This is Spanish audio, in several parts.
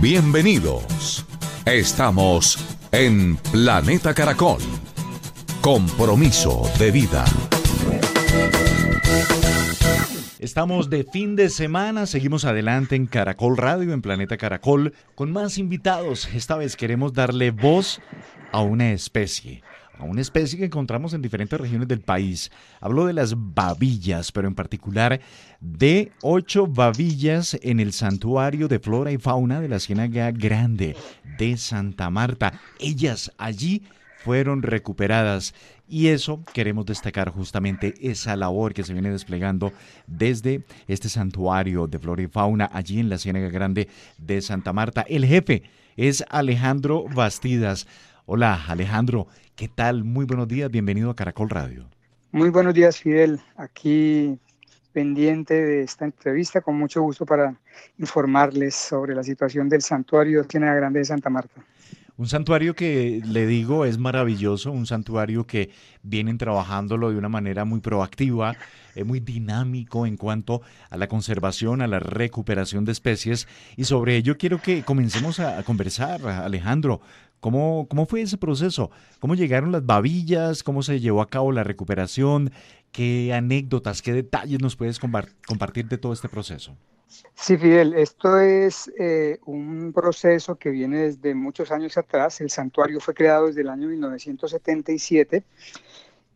Bienvenidos. Estamos en Planeta Caracol. Compromiso de vida. Estamos de fin de semana, seguimos adelante en Caracol Radio, en Planeta Caracol, con más invitados. Esta vez queremos darle voz a una especie, a una especie que encontramos en diferentes regiones del país. Hablo de las babillas, pero en particular de ocho babillas en el santuario de flora y fauna de la Ciénaga Grande de Santa Marta. Ellas allí fueron recuperadas y eso queremos destacar justamente esa labor que se viene desplegando desde este santuario de flora y fauna allí en la Ciénaga Grande de Santa Marta. El jefe es Alejandro Bastidas. Hola Alejandro, ¿qué tal? Muy buenos días, bienvenido a Caracol Radio. Muy buenos días Fidel, aquí pendiente de esta entrevista con mucho gusto para informarles sobre la situación del santuario Ciénaga Grande de Santa Marta. Un santuario que le digo es maravilloso, un santuario que vienen trabajándolo de una manera muy proactiva, eh, muy dinámico en cuanto a la conservación, a la recuperación de especies y sobre ello quiero que comencemos a conversar, Alejandro. ¿Cómo, ¿Cómo fue ese proceso? ¿Cómo llegaron las babillas? ¿Cómo se llevó a cabo la recuperación? ¿Qué anécdotas, qué detalles nos puedes compartir de todo este proceso? Sí, Fidel, esto es eh, un proceso que viene desde muchos años atrás. El santuario fue creado desde el año 1977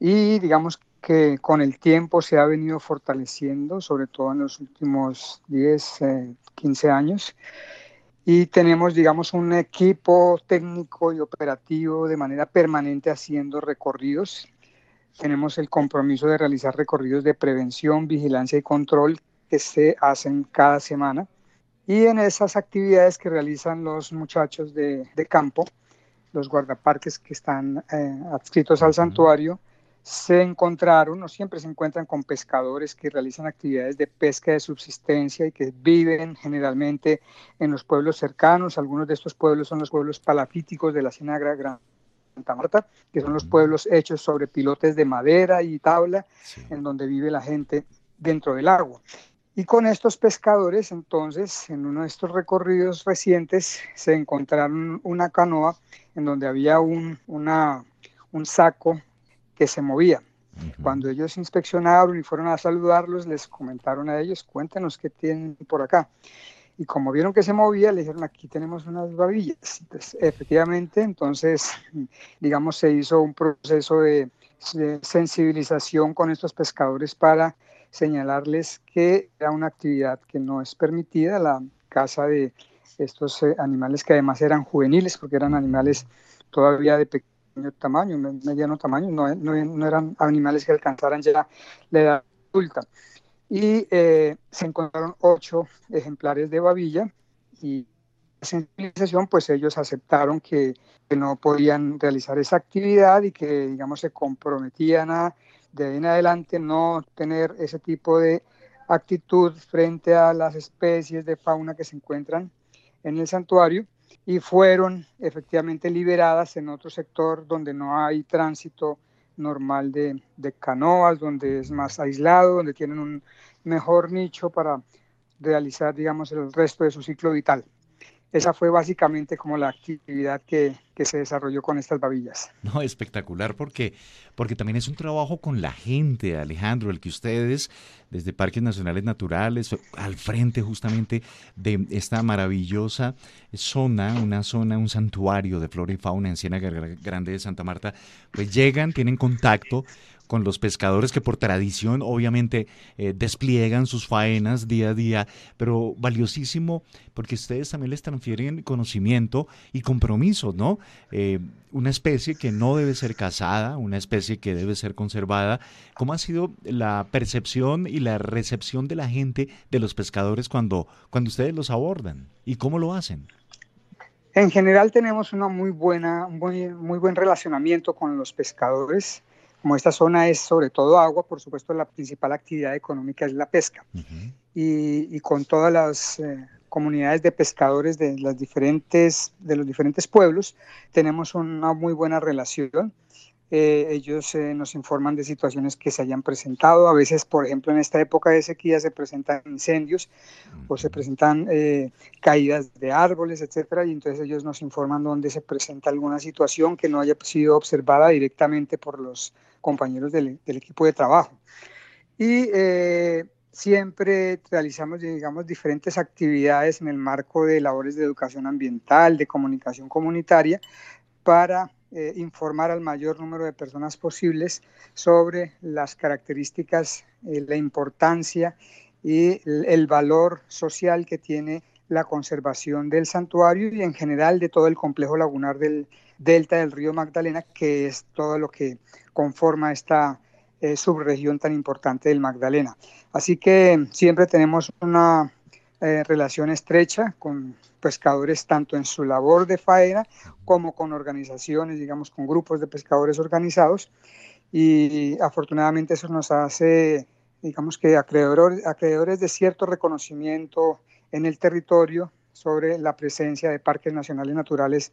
y digamos que con el tiempo se ha venido fortaleciendo, sobre todo en los últimos 10, 15 eh, años. Y tenemos, digamos, un equipo técnico y operativo de manera permanente haciendo recorridos. Tenemos el compromiso de realizar recorridos de prevención, vigilancia y control que se hacen cada semana. Y en esas actividades que realizan los muchachos de, campo, los guardaparques que están eh, adscritos al santuario, se encontraron, o siempre se encuentran con pescadores que realizan actividades de pesca de subsistencia y que viven generalmente en los pueblos cercanos. Algunos de estos pueblos son los pueblos palafíticos de la Ciénaga Gran Santa Marta, que son los pueblos hechos sobre pilotes de madera y tabla, en donde vive la gente dentro del agua. Y con estos pescadores, entonces, en uno de estos recorridos recientes, se encontraron una canoa en donde había un, una, un saco que se movía. Cuando ellos inspeccionaron y fueron a saludarlos, les comentaron a ellos, cuéntenos qué tienen por acá. Y como vieron que se movía, le dijeron, aquí tenemos unas babillas. Entonces, efectivamente, entonces, digamos, se hizo un proceso de sensibilización con estos pescadores para señalarles que era una actividad que no es permitida, la caza de estos eh, animales que además eran juveniles, porque eran animales todavía de pequeño tamaño, mediano tamaño, no, no, eran animales que alcanzaran ya la edad adulta. Y eh, se encontraron ocho ejemplares de babilla y la sensibilización, pues ellos aceptaron que, no podían realizar esa actividad y que, digamos, se comprometían a de en adelante no tener ese tipo de actitud frente a las especies de fauna que se encuentran en el santuario y fueron efectivamente liberadas en otro sector donde no hay tránsito normal de, de canoas, donde es más aislado, donde tienen un mejor nicho para realizar, digamos, el resto de su ciclo vital esa fue básicamente como la actividad que, se desarrolló con estas babillas. No, espectacular porque, porque también es un trabajo con la gente, Alejandro, el que ustedes desde Parques Nacionales Naturales, al frente justamente de esta maravillosa zona, una zona, un santuario de flora y fauna en Ciénaga Grande de Santa Marta, pues llegan, tienen contacto con los pescadores que por tradición obviamente eh, despliegan sus faenas día a día, pero valiosísimo porque ustedes también les transfieren conocimiento y compromiso, ¿no? eh, una especie que no debe ser cazada, una especie que debe ser conservada. ¿Cómo ha sido la percepción y la recepción de la gente, de los pescadores, cuando, cuando ustedes los abordan? ¿Y cómo lo hacen? En general tenemos una muy buena, muy, muy buen relacionamiento con los pescadores. Como esta zona es sobre todo agua, por supuesto la principal actividad económica es la pesca. y, y, con todas las eh, comunidades de pescadores de, las diferentes, de los diferentes pueblos tenemos una muy buena relación. Eh, ellos eh, nos informan de situaciones que se hayan presentado. A veces, por ejemplo, en esta época de sequía se presentan incendios o se presentan eh, caídas de árboles, etcétera, y entonces ellos nos informan dónde se presenta alguna situación que no haya sido observada directamente por los compañeros del, del equipo de trabajo. Y siempre realizamos, digamos, diferentes actividades en el marco de labores de educación ambiental, de comunicación comunitaria, para eh, informar al mayor número de personas posibles sobre las características, eh, la importancia y el, valor social que tiene la conservación del santuario y en general de todo el complejo lagunar del delta del río Magdalena, que es todo lo que conforma esta eh, subregión tan importante del Magdalena. Así que siempre tenemos una relación estrecha con pescadores tanto en su labor de faena como con organizaciones, digamos, con grupos de pescadores organizados. Y afortunadamente eso nos hace, digamos que, acreedores, acreedores de cierto reconocimiento en el territorio sobre la presencia de parques nacionales naturales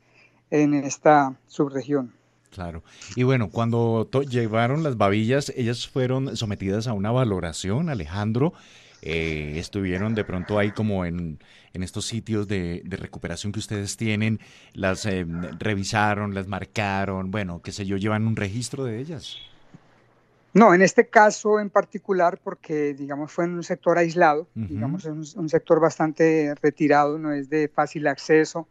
en esta subregión. Claro. Y bueno, cuando llevaron las babillas, ellas fueron sometidas a una valoración, Alejandro. Eh, estuvieron de pronto ahí como en, estos sitios de, recuperación que ustedes tienen, las eh, revisaron, las marcaron, bueno, qué sé yo, llevan un registro de ellas. No, en este caso en particular, porque digamos fue en un sector aislado, digamos es un, sector bastante retirado, no es de fácil acceso,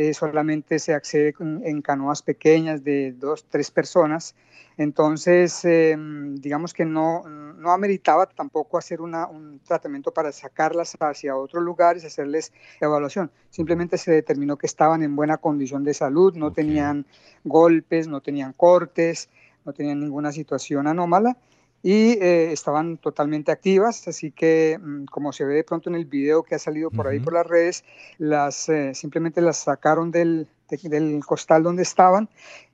eh, solamente se accede en canoas pequeñas de dos, tres personas. Entonces, em, digamos que no, no ameritaba tampoco hacer un tratamiento para sacarlas hacia otros lugares, hacerles evaluación. Simplemente se determinó que estaban en buena condición de salud, no tenían golpes, no tenían cortes, no tenían ninguna situación anómala y eh, estaban totalmente activas, así que mm, como se ve de pronto en el video que ha salido por ahí por las redes, las eh, simplemente las sacaron del, del, costal donde estaban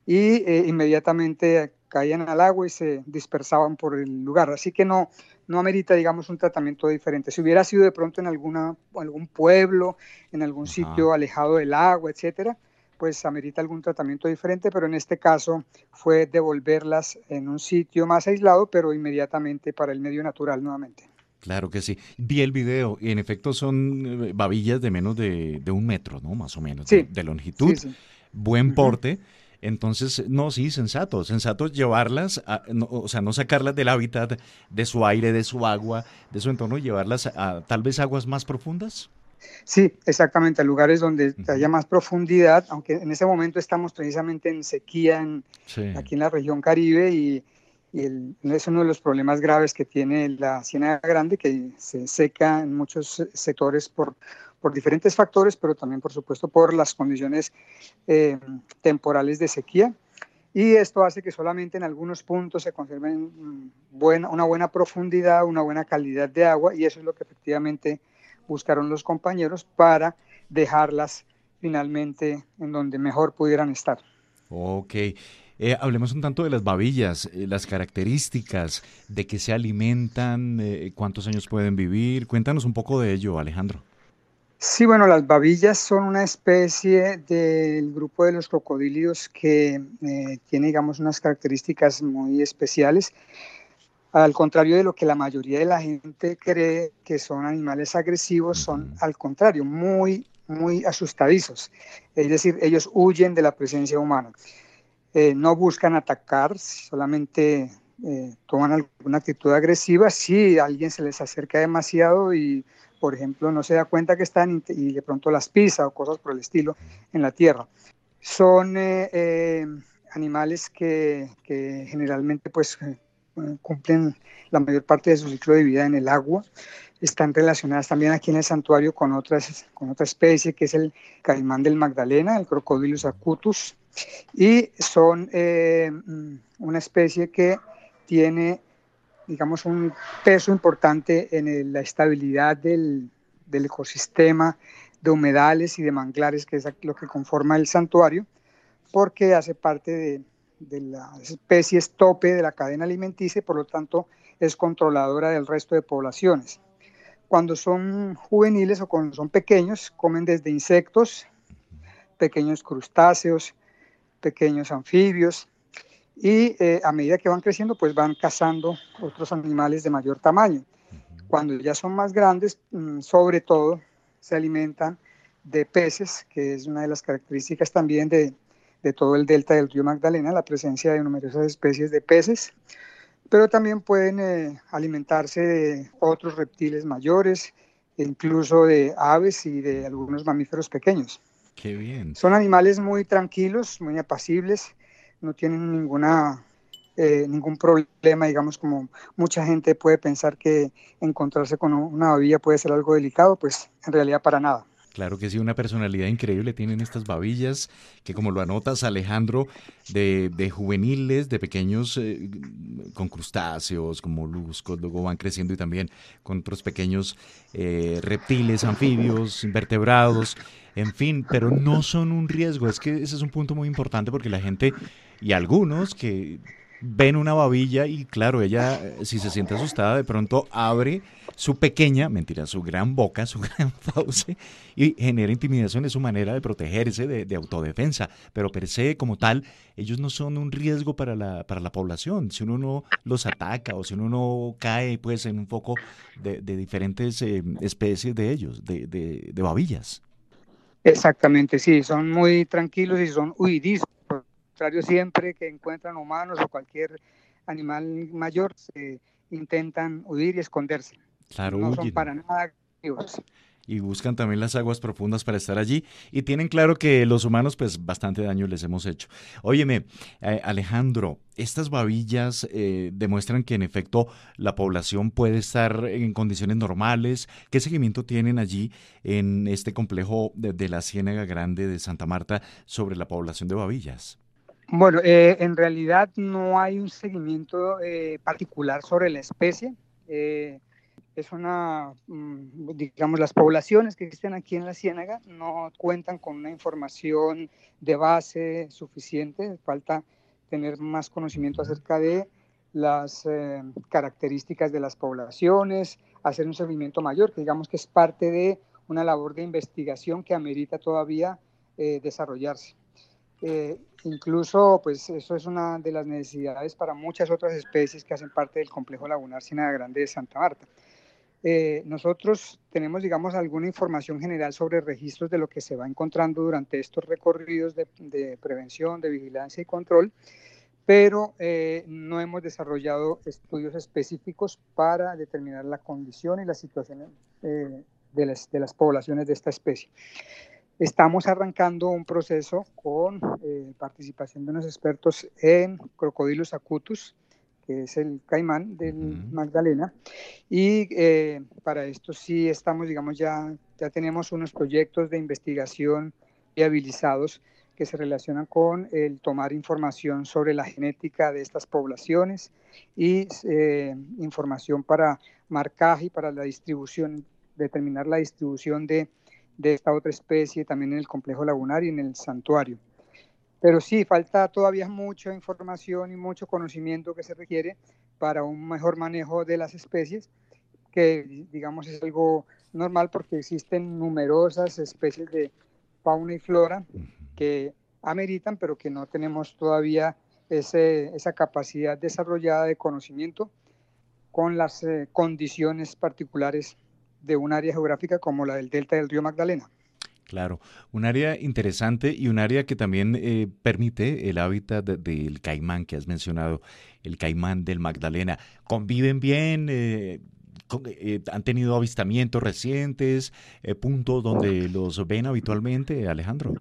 y eh, inmediatamente caían al agua y se dispersaban por el lugar, así que no no amerita digamos un tratamiento diferente. Si hubiera sido de pronto en alguna algún pueblo, en algún sitio alejado del agua, etcétera, pues amerita algún tratamiento diferente, pero en este caso fue devolverlas en un sitio más aislado, pero inmediatamente para el medio natural nuevamente. Claro que sí. Vi el video y en efecto son eh, babillas de menos de, un metro, ¿no? Más o menos, de, longitud, buen porte. Entonces, no, sí, sensato, sensato llevarlas, o sea, no sacarlas del hábitat, de su aire, de su agua, de su entorno, llevarlas a tal vez aguas más profundas. Sí, exactamente, lugares donde haya más profundidad, aunque en ese momento estamos precisamente en sequía aquí en la región Caribe y, es uno de los problemas graves que tiene la Ciénaga Grande, que se seca en muchos sectores por, por diferentes factores, pero también, por supuesto, por las condiciones eh, temporales de sequía. Y esto hace que solamente en algunos puntos se conserve buena, una buena profundidad, una buena calidad de agua, y eso es lo que efectivamente buscaron los compañeros para dejarlas finalmente en donde mejor pudieran estar. Ok. Eh, hablemos un tanto de las babillas, eh, las características, de qué se alimentan, eh, cuántos años pueden vivir. Cuéntanos un poco de ello, Alejandro. Sí, bueno, las babillas son una especie del grupo de los crocodilios que tiene, digamos, unas características muy especiales. Al contrario de lo que la mayoría de la gente cree que son animales agresivos, son al contrario, muy, muy asustadizos. Es decir, ellos huyen de la presencia humana. Eh, no buscan atacar, solamente eh, toman alguna actitud agresiva si alguien se les acerca demasiado y, por ejemplo, no se da cuenta que están y de pronto las pisa o cosas por el estilo en la tierra. Son eh, animales que, que, generalmente pues cumplen la mayor parte de su ciclo de vida en el agua. Están relacionadas también aquí en el santuario con, otras, con otra especie que es el caimán del Magdalena, el Crocodilus acutus, y son eh, una especie que tiene, digamos, un peso importante en la estabilidad del, del ecosistema de humedales y de manglares, que es lo que conforma el santuario, porque hace parte de, de las especies tope de la cadena alimenticia y por lo tanto es controladora del resto de poblaciones. Cuando son juveniles o cuando son pequeños, comen desde insectos, pequeños crustáceos, pequeños anfibios y eh, a medida que van creciendo pues van cazando otros animales de mayor tamaño. Cuando ya son más grandes, mm, sobre todo se alimentan de peces, que es una de las características también de, de todo el delta del río Magdalena, la presencia de numerosas especies de peces, pero también pueden eh, alimentarse de otros reptiles mayores, incluso de aves y de algunos mamíferos pequeños. Qué bien. Son animales muy tranquilos, muy apacibles, no tienen ninguna, eh, ningún problema, digamos, como mucha gente puede pensar que encontrarse con una babilla puede ser algo delicado, pues en realidad para nada. Claro que sí, una personalidad increíble tienen estas babillas, que como lo anotas Alejandro, de, juveniles, de pequeños eh, con crustáceos, con moluscos, luego van creciendo y también con otros pequeños eh, reptiles, anfibios, invertebrados, en fin, pero no son un riesgo. Es que ese es un punto muy importante porque la gente y algunos que ven una babilla y claro, ella eh, si se siente asustada de pronto abre su pequeña, mentira, su gran boca, su gran fauce y genera intimidación, es su manera de protegerse, de, autodefensa, pero per se como tal, ellos no son un riesgo para la, para la población. Si uno no los ataca o si uno no cae pues en un foco de, diferentes eh, especies de ellos, de, de, babillas. Exactamente, sí, son muy tranquilos y son huidizos contrario, siempre que encuentran humanos o cualquier animal mayor, se intentan huir y esconderse. Claro, no son para nada activos. Y buscan también las aguas profundas para estar allí. Y tienen claro que los humanos, pues, bastante daño les hemos hecho. Óyeme, eh, Alejandro, estas babillas eh, demuestran que en efecto la población puede estar en condiciones normales. ¿Qué seguimiento tienen allí en este complejo de la Ciénaga Grande de Santa Marta sobre la población de babillas? Bueno, eh, en realidad no hay un seguimiento eh, particular sobre la especie. Eh, es una, mm, digamos, las poblaciones que existen aquí en la Ciénaga no cuentan con una información de base suficiente. Falta tener más conocimiento acerca de las características de las poblaciones, hacer un seguimiento mayor, que digamos que es parte de una labor de investigación que amerita todavía desarrollarse. Eh, incluso, pues eso es una de las necesidades para muchas otras especies que hacen parte del complejo lagunar Ciénaga Grande de Santa Marta. Eh, nosotros tenemos, digamos, alguna información general sobre registros de lo que se va encontrando durante estos recorridos de, prevención, de vigilancia y control, pero eh, no hemos desarrollado estudios específicos para determinar la condición y la situación de las, de las poblaciones de esta especie. Estamos arrancando un proceso con eh, participación de unos expertos en Crocodilus acutus, que es el caimán del Magdalena. Y eh, para esto sí estamos, digamos, ya, ya tenemos unos proyectos de investigación viabilizados que se relacionan con el tomar información sobre la genética de estas poblaciones y eh, información para marcaje y para la distribución, determinar la distribución de de esta otra especie también en el complejo lagunar y en el santuario. Pero sí, falta todavía mucha información y mucho conocimiento que se requiere para un mejor manejo de las especies, que digamos es algo normal porque existen numerosas especies de fauna y flora que ameritan, pero que no tenemos todavía ese, esa capacidad desarrollada de conocimiento con las eh, condiciones particulares de un área geográfica como la del delta del río Magdalena. Claro, un área interesante y un área que también eh, permite el hábitat del caimán que has mencionado, el caimán del Magdalena. ¿Conviven bien? Eh, eh, ¿Han tenido avistamientos recientes? ¿Puntos donde los ven habitualmente, Alejandro?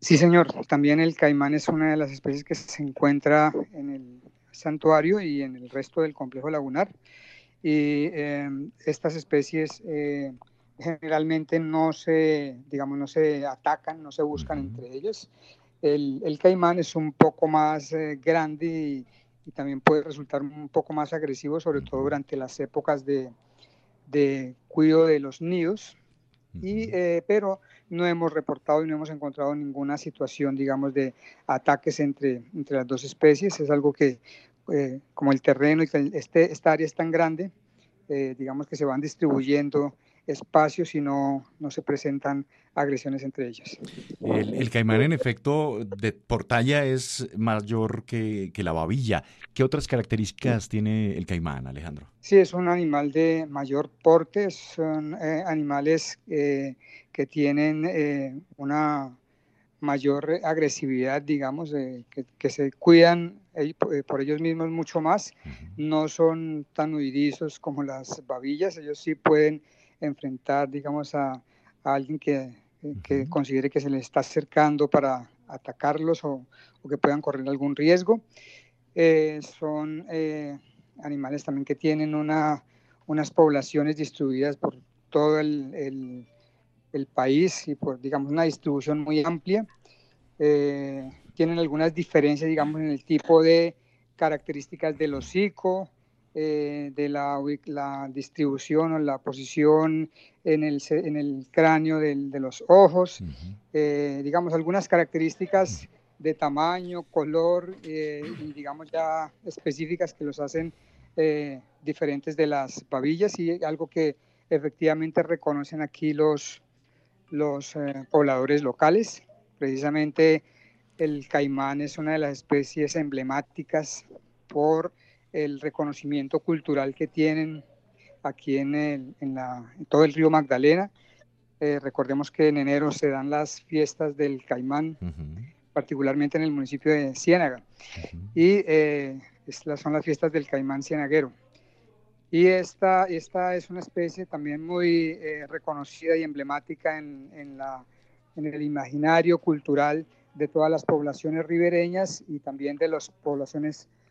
Sí, señor. También el caimán es una de las especies que se encuentra en el santuario y en el resto del complejo lagunar. Y estas especies eh, generalmente no se, digamos, no se atacan, no se buscan entre ellos. El, el, caimán es un poco más eh, grande y, y, también puede resultar un poco más agresivo, sobre todo durante las épocas de, de cuidado de los nidos. Y, eh, pero no hemos reportado y no hemos encontrado ninguna situación, digamos, de ataques entre, entre las dos especies. Es algo que, eh, como el terreno y este, esta área es tan grande, eh, digamos que se van distribuyendo espacios y no, no se presentan agresiones entre ellas. El, caimán, en efecto, de por talla es mayor que, que, la babilla. ¿Qué otras características tiene el caimán, Alejandro? Sí, es un animal de mayor porte, son eh, animales eh, que tienen eh, una mayor agresividad, digamos, que, que, se cuidan por ellos mismos mucho más, no son tan huidizos como las babillas, ellos sí pueden enfrentar, digamos, a, alguien que, que, considere que se les está acercando para atacarlos o, que puedan correr algún riesgo. Eh, son eh, animales también que tienen una, unas poblaciones distribuidas por todo el, el, país y por, digamos, una distribución muy amplia. Eh, tienen algunas diferencias, digamos, en el tipo de características del hocico, eh, de la, la, distribución o la posición en el, en el cráneo de los ojos, eh, digamos algunas características de tamaño, color eh, y digamos ya específicas que los hacen diferentes de las babillas y algo que efectivamente reconocen aquí los, los pobladores locales. Precisamente el caimán es una de las especies emblemáticas por el reconocimiento cultural que tienen aquí en, el, en, la, todo el río Magdalena. Eh, recordemos que en enero se dan las fiestas del Caimán, particularmente en el municipio de Ciénaga. Y eh, son las fiestas del Caimán cienaguero. Y esta, esta es una especie también muy eh, reconocida y emblemática en, en, la, en el imaginario cultural de todas las poblaciones ribereñas y también de las poblaciones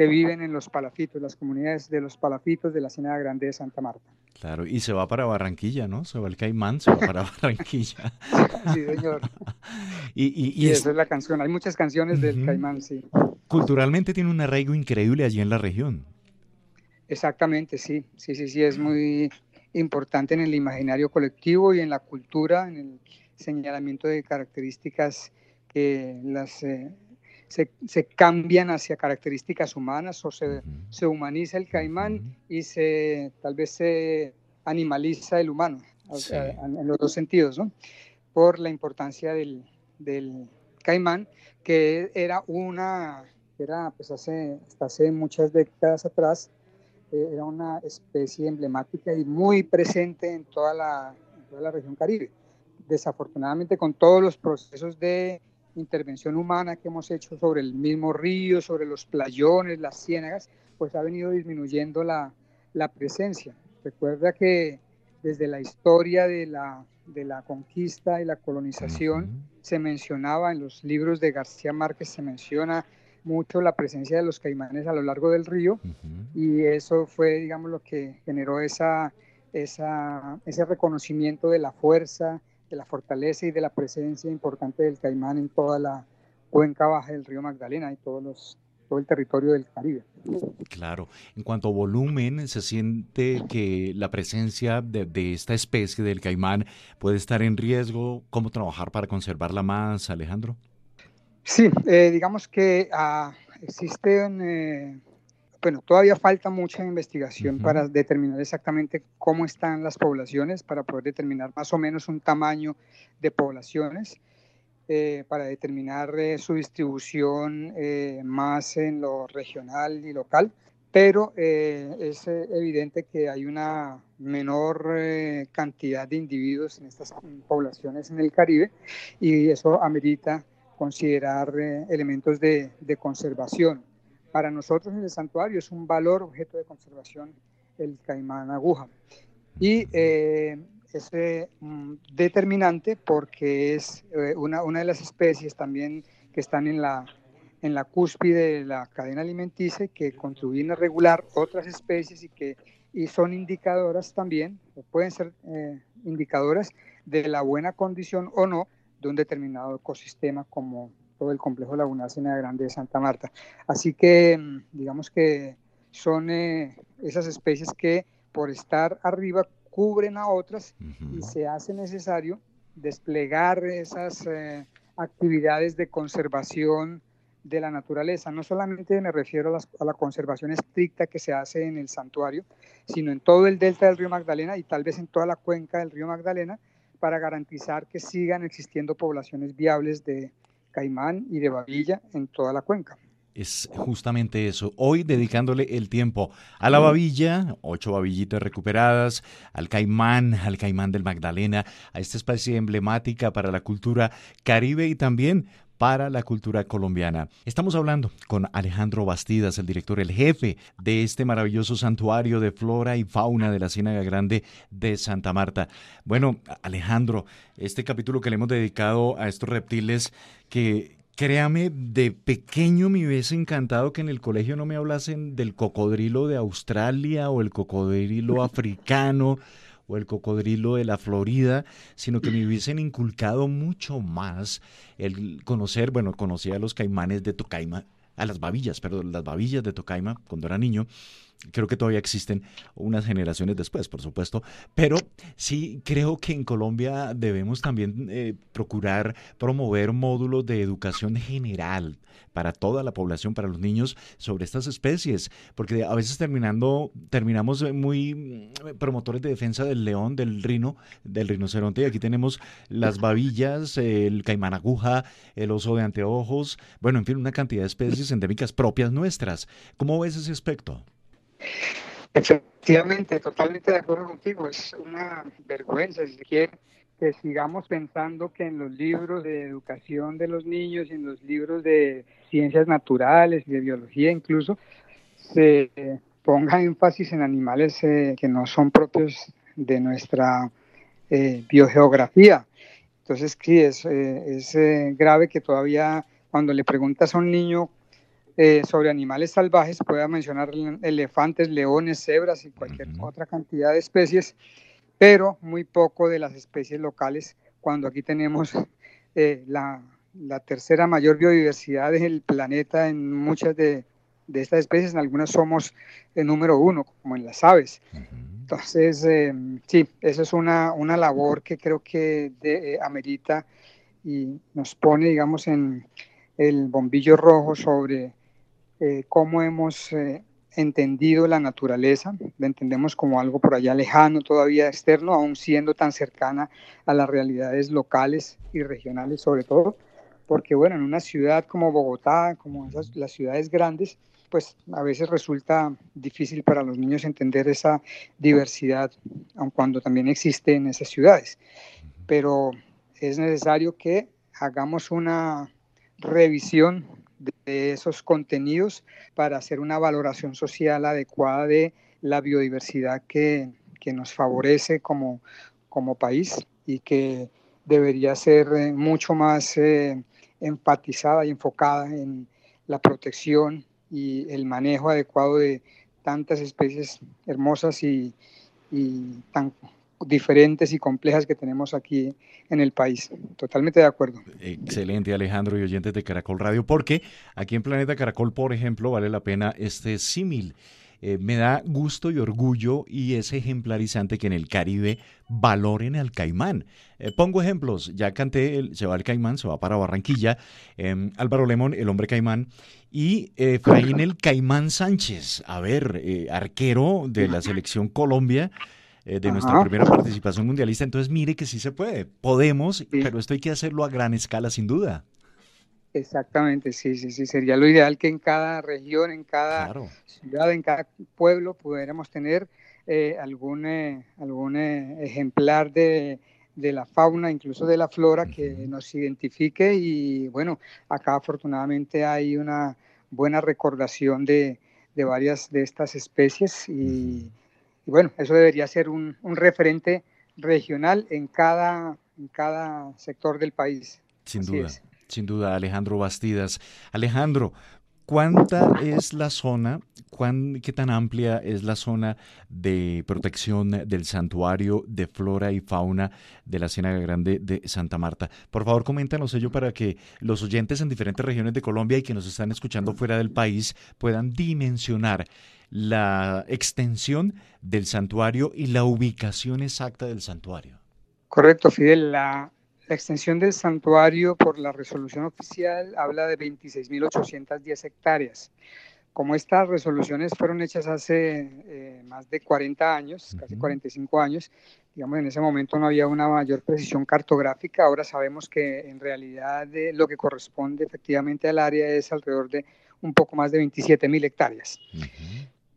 Que viven en los palafitos, las comunidades de los palafitos de la Ciénaga Grande de Santa Marta. Claro, y se va para Barranquilla, ¿no? Se va el Caimán, se va para Barranquilla. sí, señor. y, y, y, y es... esa es la canción. Hay muchas canciones uh -huh. del Caimán, sí. Culturalmente tiene un arraigo increíble allí en la región. Exactamente, sí, sí, sí, sí, es muy importante en el imaginario colectivo y en la cultura, en el señalamiento de características que las, eh, se, se, cambian hacia características humanas o se, uh -huh. se humaniza el caimán uh -huh. y se tal vez se animaliza el humano, sí. en los dos sentidos, ¿no? Por la importancia del, del caimán, que era una, era pues hace, hasta hace muchas décadas atrás, eh, era una especie emblemática y muy presente en toda, la, en toda la región caribe. Desafortunadamente, con todos los procesos de intervención humana que hemos hecho sobre el mismo río, sobre los playones, las ciénagas, pues ha venido disminuyendo la, la presencia. Recuerda que desde la historia de la, de la conquista y la colonización uh -huh. se mencionaba en los libros de García Márquez, se menciona mucho la presencia de los caimanes a lo largo del río uh -huh. y eso fue, digamos, lo que generó esa, esa, ese reconocimiento de la fuerza, de la fortaleza y de la presencia importante del caimán en toda la cuenca baja del río Magdalena y todos los, todo el territorio del Caribe. Claro, en cuanto a volumen, se siente que la presencia de, esta especie del caimán puede estar en riesgo. ¿Cómo trabajar para conservarla más, Alejandro? Sí, eh, digamos que ah, existen, eh, bueno, todavía falta mucha investigación para determinar exactamente cómo están las poblaciones, para poder determinar más o menos un tamaño de poblaciones. Eh, para determinar eh, su distribución eh, más en lo regional y local, pero es evidente que hay una menor cantidad de individuos en estas poblaciones en el Caribe y eso amerita considerar elementos de, de, conservación. Para nosotros en el santuario es un valor objeto de conservación el caimán aguja. Y es mm, determinante porque es eh, una, una, de las especies también que están en la, en la cúspide de la cadena alimenticia que contribuyen a regular otras especies y que y son indicadoras también, o pueden ser eh, indicadoras de la buena condición o no de un determinado ecosistema como todo el complejo lagunar Sena Grande de Santa Marta. Así que mm, digamos que son eh, esas especies que por estar arriba cubren a otras y se hace necesario desplegar esas eh, actividades de conservación de la naturaleza. No solamente me refiero a, la conservación estricta que se hace en el santuario, sino en todo el delta del río Magdalena y tal vez en toda la cuenca del río Magdalena para garantizar que sigan existiendo poblaciones viables de caimán y de babilla en toda la cuenca es justamente eso. Hoy dedicándole el tiempo a la babilla, ocho babillitas recuperadas, al caimán, al caimán del Magdalena, a esta especie emblemática para la cultura caribe y también para la cultura colombiana. Estamos hablando con Alejandro Bastidas, el director, el jefe de este maravilloso santuario de flora y fauna de la Ciénaga Grande de Santa Marta. Bueno, Alejandro, este capítulo que le hemos dedicado a estos reptiles que Créame, de pequeño me hubiese encantado que en el colegio no me hablasen del cocodrilo de Australia o el cocodrilo africano o el cocodrilo de la Florida, sino que me hubiesen inculcado mucho más el conocer, bueno, conocía a los caimanes de Tocaima, a las babillas, perdón, las babillas de Tocaima cuando era niño, creo que todavía existen unas generaciones después, por supuesto, pero sí creo que en Colombia debemos también eh, procurar promover módulos de educación general para toda la población, para los niños, sobre estas especies, porque a veces terminando, terminamos muy mm, promotores de defensa del león, del rino, del rinoceronte, y aquí tenemos las babillas, el caimán aguja, el oso de anteojos, bueno, en fin, una cantidad de especies endémicas propias nuestras. ¿Cómo ves ese aspecto? Efectivamente, totalmente de acuerdo contigo. Es una vergüenza, si quiere, que sigamos pensando que en los libros de educación de los niños y en los libros de ciencias naturales y de biología incluso se ponga énfasis en animales eh, que no son propios de nuestra eh, biogeografía. Entonces, sí, es, eh, es grave que todavía cuando le preguntas a un niño eh, sobre animales salvajes, pueda mencionar elefantes, leones, cebras y cualquier otra cantidad de especies, pero muy poco de las especies locales, cuando aquí tenemos eh, la, tercera mayor biodiversidad del planeta en muchas de, estas especies, en algunas somos el número uno, como en las aves. Entonces, eh, sí, esa es una, una, labor que creo que amerita y nos pone, digamos, en el bombillo rojo sobre eh, cómo hemos eh, entendido la naturaleza, la entendemos como algo por allá lejano, todavía externo, aún siendo tan cercana a las realidades locales y regionales sobre todo, porque bueno, en una ciudad como Bogotá, como las ciudades grandes, pues a veces resulta difícil para los niños entender esa diversidad, aun cuando también existe en esas ciudades. Pero es necesario que hagamos una revisión de esos contenidos para hacer una valoración social adecuada de la biodiversidad que, nos favorece como, como país y que debería ser eh, mucho más eh, enfatizada y enfocada en la protección y el manejo adecuado de tantas especies hermosas y, tan diferentes y complejas que tenemos aquí en el país. Totalmente de acuerdo. Excelente, Alejandro y oyentes de Caracol Radio, porque aquí en Planeta Caracol, por ejemplo, vale la pena este símil. Eh, me da gusto y orgullo y es ejemplarizante que en el Caribe valoren al caimán. Eh, pongo ejemplos, ya canté, el, se va el caimán, se va para Barranquilla, em, Álvaro Lemón, el hombre caimán, y Efraín el caimán Sánchez, a ver, eh, arquero de la selección Colombia. De nuestra primera participación mundialista, entonces mire que sí se puede, podemos, pero esto hay que hacerlo a gran escala sin duda. Exactamente, sí, sí, sí. Sería lo ideal que en cada región, en cada ciudad, en cada pueblo pudiéramos tener eh, algún, eh, algún eh, ejemplar de, la fauna, incluso de la flora, que nos identifique. Y bueno, acá afortunadamente hay una buena recordación de, varias de estas especies. Y, bueno, eso debería ser un, un referente regional en cada, en cada sector del país. Sin duda. Sin duda, Alejandro Bastidas. Alejandro, ¿cuánta es la zona, cuán, qué tan amplia es la zona de protección del santuario de flora y fauna de la Ciénaga Grande de Santa Marta? Por favor, coméntanos ello para que los oyentes en diferentes regiones de Colombia y que nos están escuchando fuera del país puedan dimensionar la extensión del santuario y la ubicación exacta del santuario. Correcto, Fidel. La, la extensión del santuario por la resolución oficial habla de 26.810 hectáreas. Como estas resoluciones fueron hechas hace eh, más de 40 años, casi 45 años, digamos en ese momento no había una mayor precisión cartográfica, ahora sabemos que en realidad lo que corresponde efectivamente al área es alrededor de un poco más de 27.000 hectáreas.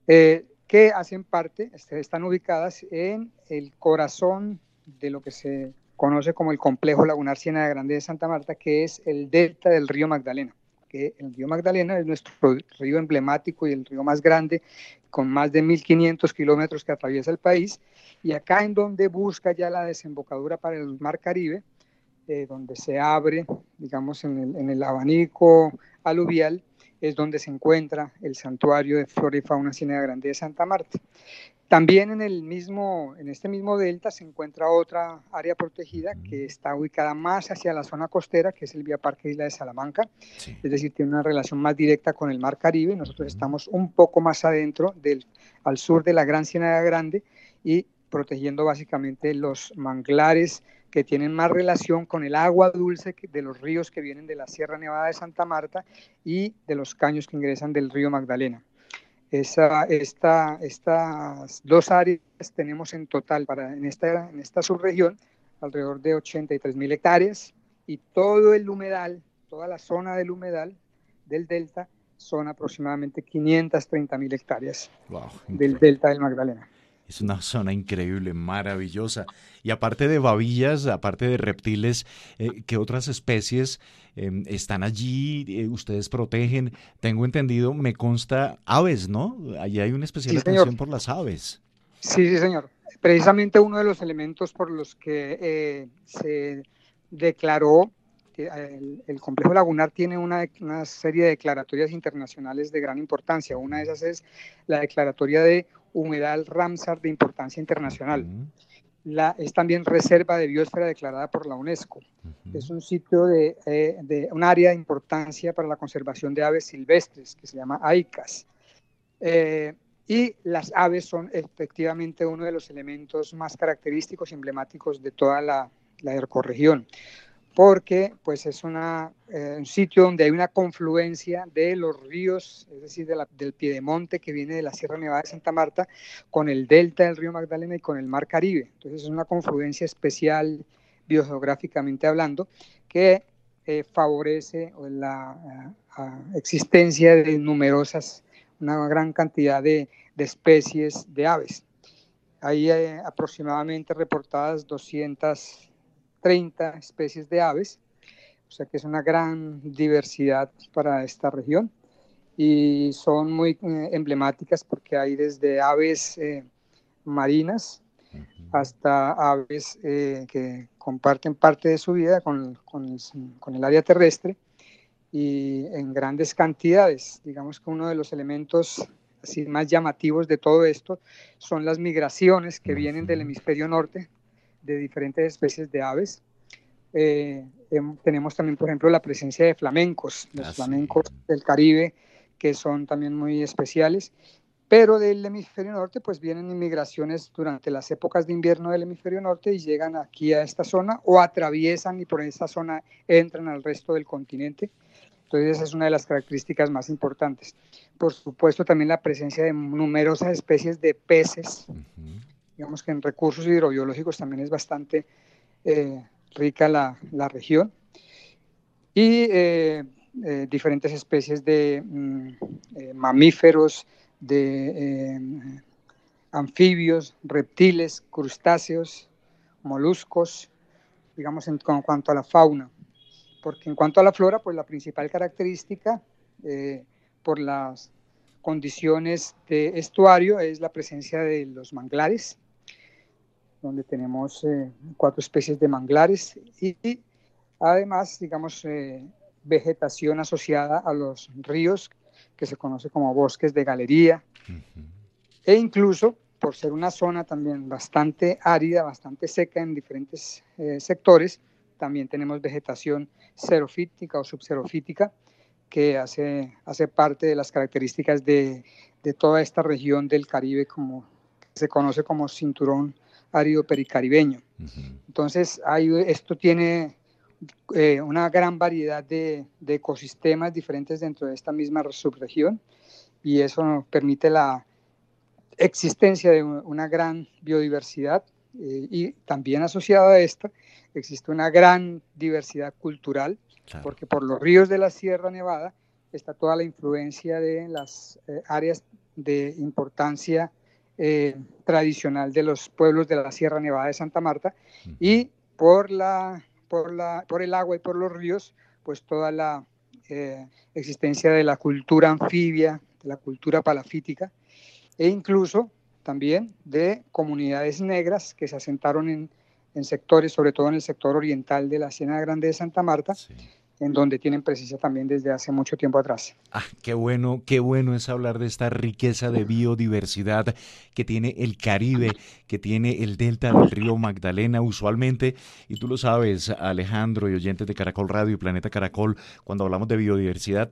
Eh, que hacen parte, están ubicadas en el corazón de lo que se conoce como el complejo lagunar Ciénaga Grande de Santa Marta, que es el delta del río Magdalena. Que el río Magdalena es nuestro río emblemático y el río más grande, con más de 1.500 kilómetros que atraviesa el país. Y acá en donde busca ya la desembocadura para el Mar Caribe, eh, donde se abre, digamos, en el, en el abanico aluvial, es donde se encuentra el santuario de flora y fauna Ciénaga Grande de Santa Marta. También en, el mismo, en este mismo delta se encuentra otra área protegida que está ubicada más hacia la zona costera, que es el Vía Parque Isla de Salamanca. Es decir, tiene una relación más directa con el Mar Caribe. Nosotros estamos un poco más adentro, del, al sur de la Gran Ciénaga Grande y protegiendo básicamente los manglares que tienen más relación con el agua dulce de los ríos que vienen de la Sierra Nevada de Santa Marta y de los caños que ingresan del río Magdalena. Esa, esta, estas dos áreas tenemos en total para, en, esta, en esta subregión alrededor de 83 mil hectáreas y todo el humedal, toda la zona del humedal del delta son aproximadamente 530 mil hectáreas del delta del Magdalena. Es una zona increíble, maravillosa. Y aparte de babillas, aparte de reptiles, eh, ¿qué otras especies em, están allí? Eh, ¿Ustedes protegen? Tengo entendido, me consta, aves, ¿no? Allí hay una especial atención por las aves. Sí, sí, señor. Precisamente uno de los elementos por los que eh, se declaró el, el, complejo lagunar tiene una, una, serie de declaratorias internacionales de gran importancia. Una de esas es la declaratoria de humedal Ramsar de importancia internacional. La, es también reserva de biosfera declarada por la UNESCO. Es un sitio de, eh, de, un área de importancia para la conservación de aves silvestres que se llama AICAS. Eh, y las aves son efectivamente uno de los elementos más característicos y emblemáticos de toda la, la ecorregión porque pues es una, eh, un sitio donde hay una confluencia de los ríos, es decir, del Piedemonte que viene de la Sierra Nevada de Santa Marta, con el delta del río Magdalena y con el Mar Caribe. Entonces es una confluencia especial biogeográficamente hablando que eh, favorece la existencia de numerosas, una gran cantidad de, especies de aves. Hay eh, aproximadamente reportadas 200 30 especies de aves, o sea que es una gran diversidad para esta región. Y son muy eh, emblemáticas porque hay desde aves eh, marinas hasta aves eh, que comparten parte de su vida con, con, con, el área terrestre y en grandes cantidades. Digamos que uno de los elementos así más llamativos de todo esto son las migraciones que vienen del hemisferio norte de diferentes especies de aves. Eh, em, tenemos también, por ejemplo, la presencia de flamencos, los Ah, flamencos del Caribe, que son también muy especiales. Pero del hemisferio norte, pues vienen inmigraciones durante las épocas de invierno del hemisferio norte y llegan aquí a esta zona o atraviesan y por esa zona entran al resto del continente. Entonces esa es una de las características más importantes. Por supuesto también la presencia de numerosas especies de peces. Digamos que en recursos hidrobiológicos también es bastante eh, rica la, la, región. Y eh, eh, diferentes especies de mm, mamíferos, de anfibios, reptiles, crustáceos, moluscos, digamos en, en, cuanto a la fauna. Porque en cuanto a la flora, pues la principal característica por las condiciones de estuario es la presencia de los manglares, donde tenemos eh, cuatro especies de manglares y, y además, digamos, eh, vegetación asociada a los ríos, que se conoce como bosques de galería, uh -huh. e incluso por ser una zona también bastante árida, bastante seca en diferentes eh, sectores, también tenemos vegetación xerofítica o subxerofítica, que hace, hace parte de las características de, de toda esta región del Caribe, como se conoce como cinturón árido pericaribeño. Uh -huh. Entonces, hay, esto tiene eh, una gran variedad de, de, ecosistemas diferentes dentro de esta misma subregión y eso nos permite la existencia de una gran biodiversidad eh, y también asociado a esto existe una gran diversidad cultural claro. porque por los ríos de la Sierra Nevada está toda la influencia de las eh, áreas de importancia eh, tradicional de los pueblos de la Sierra Nevada de Santa Marta y por la por, la, por el agua y por los ríos, pues toda la eh, existencia de la cultura anfibia, de la cultura palafítica, e incluso también de comunidades negras que se asentaron en, en sectores, sobre todo en el sector oriental de la Siena Grande de Santa Marta, sí. En donde tienen presencia también desde hace mucho tiempo atrás. Ah, qué bueno, qué bueno es hablar de esta riqueza de biodiversidad que tiene el Caribe, que tiene el delta del río Magdalena usualmente, y tú lo sabes, Alejandro y oyentes de Caracol Radio y Planeta Caracol, cuando hablamos de biodiversidad,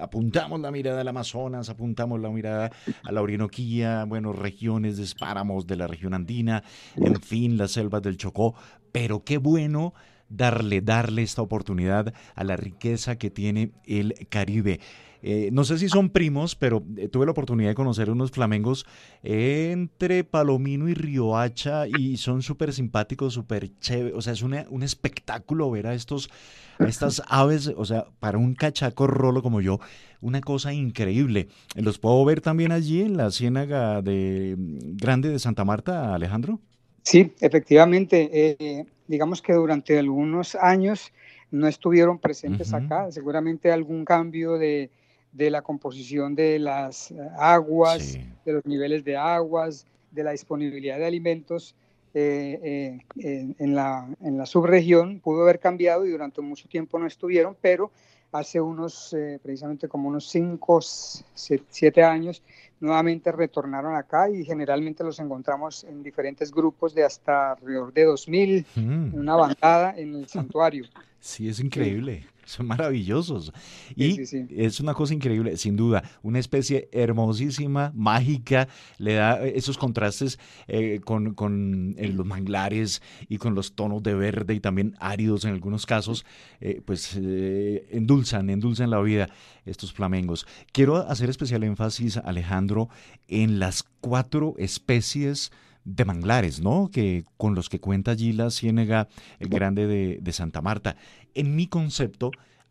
apuntamos la mirada al Amazonas, apuntamos la mirada a la Orinoquía, bueno, regiones de espáramos de la región andina, en fin, las selvas del Chocó, pero qué bueno darle, darle esta oportunidad a la riqueza que tiene el Caribe. Eh, no sé si son primos, pero eh, tuve la oportunidad de conocer unos flamengos entre Palomino y Riohacha y son súper simpáticos, súper chéveres. O sea, es una, un espectáculo ver a, estos, estas aves, o sea, para un cachaco rolo como yo, una cosa increíble. ¿Los puedo ver también allí en la ciénaga de Grande de Santa Marta, Alejandro? Sí, efectivamente. Eh, digamos que durante algunos años no estuvieron presentes uh -huh. acá. Seguramente algún cambio de, de, la composición de las aguas, sí. de los niveles de aguas, de la disponibilidad de alimentos eh, eh, en, en, la, en la subregión pudo haber cambiado y durante mucho tiempo no estuvieron, pero hace unos, eh, precisamente como unos 5, 7 años, nuevamente retornaron acá y generalmente los encontramos en diferentes grupos de hasta alrededor de 2000, mm. una bandada en el santuario. Sí, es increíble. Sí. Son maravillosos. Y sí, sí, es una cosa increíble, sin duda. Una especie hermosísima, mágica, le da esos contrastes eh, con, con eh, los manglares y con los tonos de verde y también áridos en algunos casos, eh, pues endulzan, endulzan la vida estos flamengos. Quiero hacer especial énfasis, Alejandro, en las cuatro especies de manglares, ¿no? Que con los que cuenta allí la Ciénega Grande de, de Santa Marta. En mi concepto,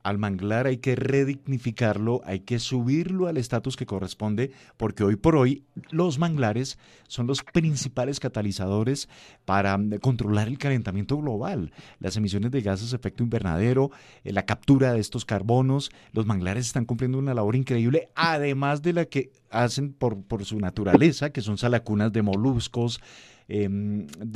al manglar hay que redignificarlo, hay que subirlo al estatus que corresponde, porque hoy por hoy los manglares son los principales catalizadores para mm, controlar el calentamiento global, las emisiones de gases de efecto invernadero, eh, la captura de estos carbonos. Los manglares están cumpliendo una labor increíble, además de la que hacen por, por su naturaleza, que son salacunas de moluscos, eh,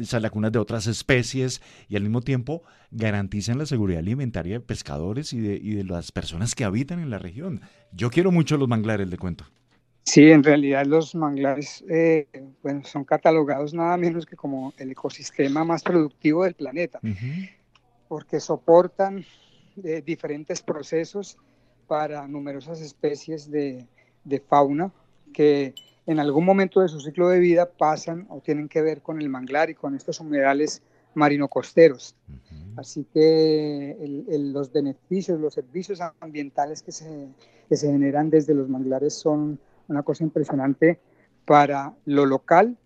salacunas de otras especies y al mismo tiempo garantizan la seguridad alimentaria de pescadores y de, y de las personas que habitan en la región. Yo quiero mucho los manglares, le cuento. Sí, en realidad los manglares eh, bueno, son catalogados nada menos que como el ecosistema más productivo del planeta, porque soportan eh, diferentes procesos para numerosas especies de, de, fauna que en algún momento de su ciclo de vida pasan o tienen que ver con el manglar y con estos humedales marino-costeros. Así que los beneficios, los servicios ambientales que se, que se generan desde los manglares son una cosa impresionante para lo local,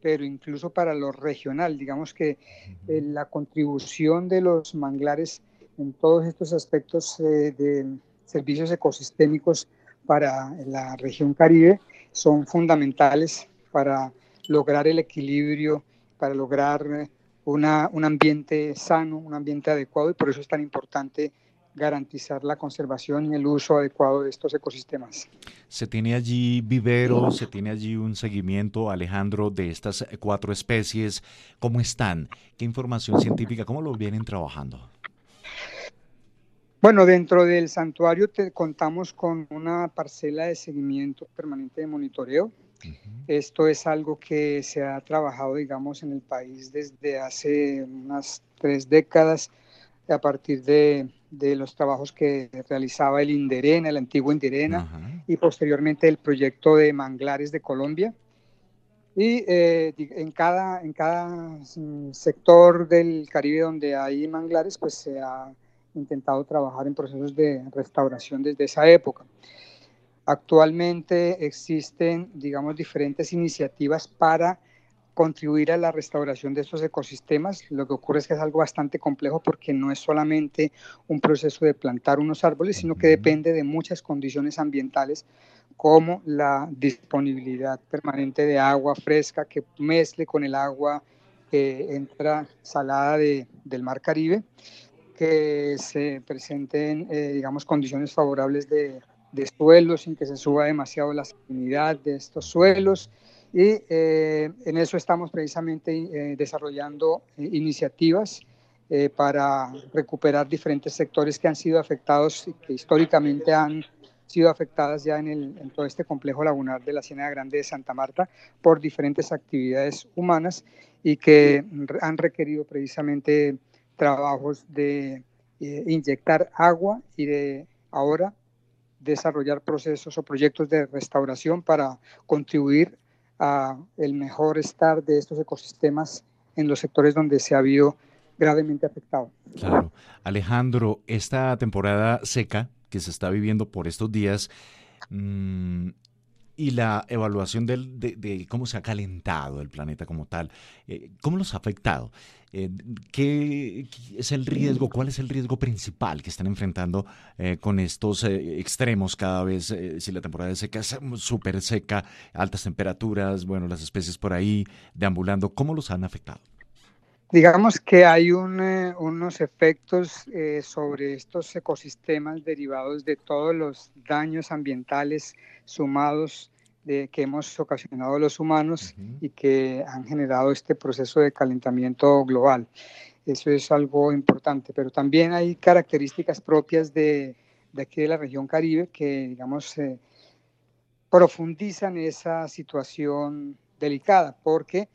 pero incluso para lo regional. Digamos que eh, la contribución de los manglares en todos estos aspectos eh, de servicios ecosistémicos para la región caribe son fundamentales para lograr el equilibrio, para lograr eh, una, un ambiente sano, un ambiente adecuado y por eso es tan importante garantizar la conservación y el uso adecuado de estos ecosistemas. ¿Se tiene allí viveros, se tiene allí un seguimiento, Alejandro, de estas cuatro especies? ¿Cómo están? ¿Qué información científica? ¿Cómo lo vienen trabajando? Bueno, dentro del santuario te, contamos con una parcela de seguimiento permanente de monitoreo. Esto es algo que se ha trabajado, digamos, en el país desde hace unas tres décadas a partir de, de los trabajos que realizaba el Inderena, el antiguo Inderena, y posteriormente el proyecto de Manglares de Colombia. Y eh, en, cada, en cada sector del Caribe donde hay manglares, pues se ha intentado trabajar en procesos de restauración desde esa época. Actualmente existen, digamos, diferentes iniciativas para contribuir a la restauración de estos ecosistemas. Lo que ocurre es que es algo bastante complejo porque no es solamente un proceso de plantar unos árboles, sino que depende de muchas condiciones ambientales como la disponibilidad permanente de agua fresca que mezcle con el agua que entra salada de, del mar Caribe, que se presenten, eh, digamos, condiciones favorables de, de suelos sin que se suba demasiado la salinidad de estos suelos. Y eh, en eso estamos precisamente eh, desarrollando eh, iniciativas para recuperar diferentes sectores que han sido afectados y que históricamente han sido afectadas ya en, el, en todo este complejo lagunar de la Ciénaga Grande de Santa Marta por diferentes actividades humanas y que han requerido precisamente trabajos de inyectar agua y de ahora desarrollar procesos o proyectos de restauración para contribuir a el mejor estar de estos ecosistemas en los sectores donde se ha habido gravemente afectado. Claro. Alejandro, esta temporada seca que se está viviendo por estos días mmm, y la evaluación del, de, cómo se ha calentado el planeta como tal, eh, ¿cómo los ha afectado? Eh, ¿Qué es el riesgo? ¿Cuál es el riesgo principal que están enfrentando eh, con estos extremos cada vez? si la temporada de seca es súper seca, altas temperaturas, bueno, las especies por ahí deambulando, ¿cómo los han afectado? Digamos que hay unos efectos sobre estos ecosistemas derivados de todos los daños ambientales sumados de, que hemos ocasionado los humanos y que han generado este proceso de calentamiento global. Eso es algo importante, pero también hay características propias de, de aquí de la región Caribe que, digamos, eh, profundizan esa situación delicada, porque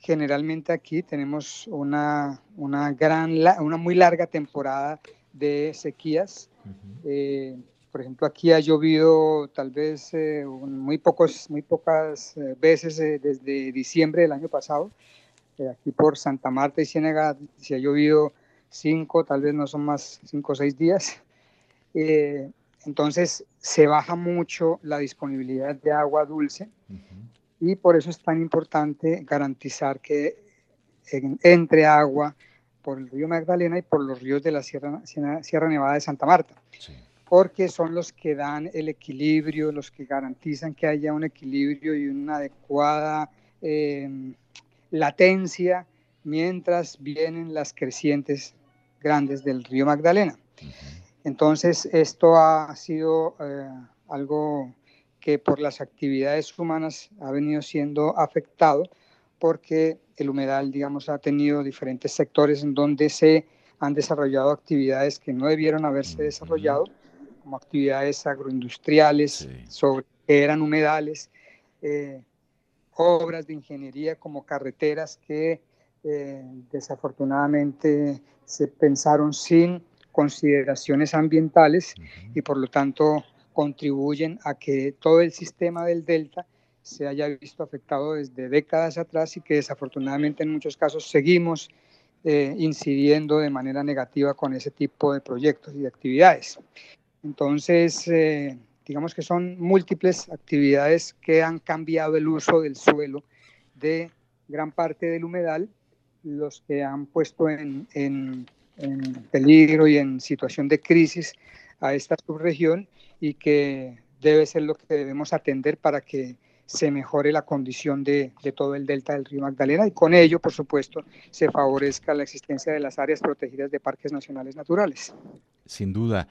generalmente aquí tenemos una, una, gran, una muy larga temporada de sequías. Por ejemplo, aquí ha llovido tal vez eh, muy, pocos, muy pocas eh, veces eh, desde diciembre del año pasado. aquí por Santa Marta y Ciénaga se ha llovido cinco, tal vez no son más cinco o seis días. entonces se baja mucho la disponibilidad de agua dulce y por eso es tan importante garantizar que entre agua por el río Magdalena y por los ríos de la Sierra, Sierra Nevada de Santa Marta. Sí porque son los que dan el equilibrio, los que garantizan que haya un equilibrio y una adecuada em, latencia mientras vienen las crecientes grandes del río Magdalena. Entonces, esto ha sido eh, algo que por las actividades humanas ha venido siendo afectado porque el humedal, digamos, ha tenido diferentes sectores en donde se han desarrollado actividades que no debieron haberse desarrollado como actividades agroindustriales sobre que eran humedales, eh, obras de ingeniería como carreteras que eh, desafortunadamente se pensaron sin consideraciones ambientales y por lo tanto contribuyen a que todo el sistema del delta se haya visto afectado desde décadas atrás y que desafortunadamente en muchos casos seguimos eh, incidiendo de manera negativa con ese tipo de proyectos y de actividades. Entonces, eh, digamos que son múltiples actividades que han cambiado el uso del suelo de gran parte del humedal, los que han puesto en, en peligro y en situación de crisis a esta subregión y que debe ser lo que debemos atender para que se mejore la condición de, de, todo el delta del río Magdalena y con ello, por supuesto, se favorezca la existencia de las áreas protegidas de parques nacionales naturales. Sin duda.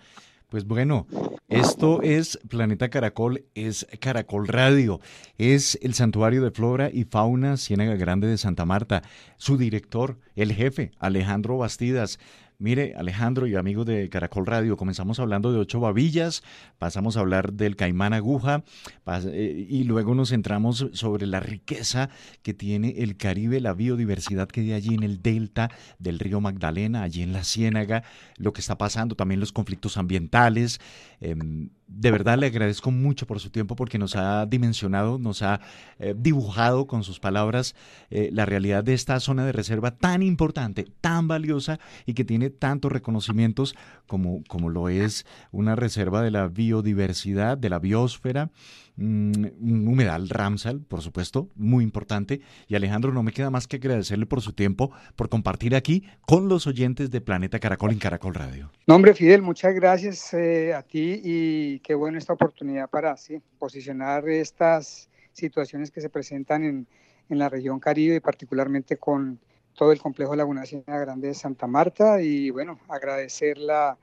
Pues bueno, esto es Planeta Caracol, es Caracol Radio, es el Santuario de Flora y Fauna Ciénaga Grande de Santa Marta. Su director, el jefe, Alejandro Bastidas. Mire, Alejandro y amigos de Caracol Radio, comenzamos hablando de ocho babillas, pasamos a hablar del caimán aguja eh, y luego nos centramos sobre la riqueza que tiene el Caribe, la biodiversidad que hay allí en el delta del río Magdalena, allí en la Ciénaga, lo que está pasando, también los conflictos ambientales. Em, de verdad le agradezco mucho por su tiempo porque nos ha dimensionado, nos ha eh, dibujado con sus palabras eh, la realidad de esta zona de reserva tan importante, tan valiosa y que tiene tantos reconocimientos como, como lo es una reserva de la biodiversidad, de la biosfera, un humedal Ramsal, por supuesto, muy importante. Y Alejandro, no me queda más que agradecerle por su tiempo, por compartir aquí con los oyentes de Planeta Caracol en Caracol Radio. Nombre Fidel, muchas gracias eh, a ti y qué bueno esta oportunidad para sí, posicionar estas situaciones que se presentan en, en la región Caribe y particularmente con todo el complejo Laguna Ciénaga Grande de Santa Marta y bueno, agradecer la,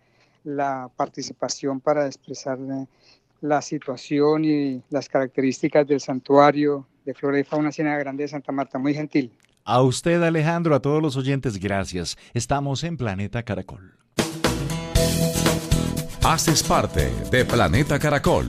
la participación para expresar eh, la situación y las características del santuario de flora y fauna Ciénaga Grande de Santa Marta. Muy gentil. A usted, Alejandro, a todos los oyentes, gracias. Estamos en Planeta Caracol. Haces parte de Planeta Caracol.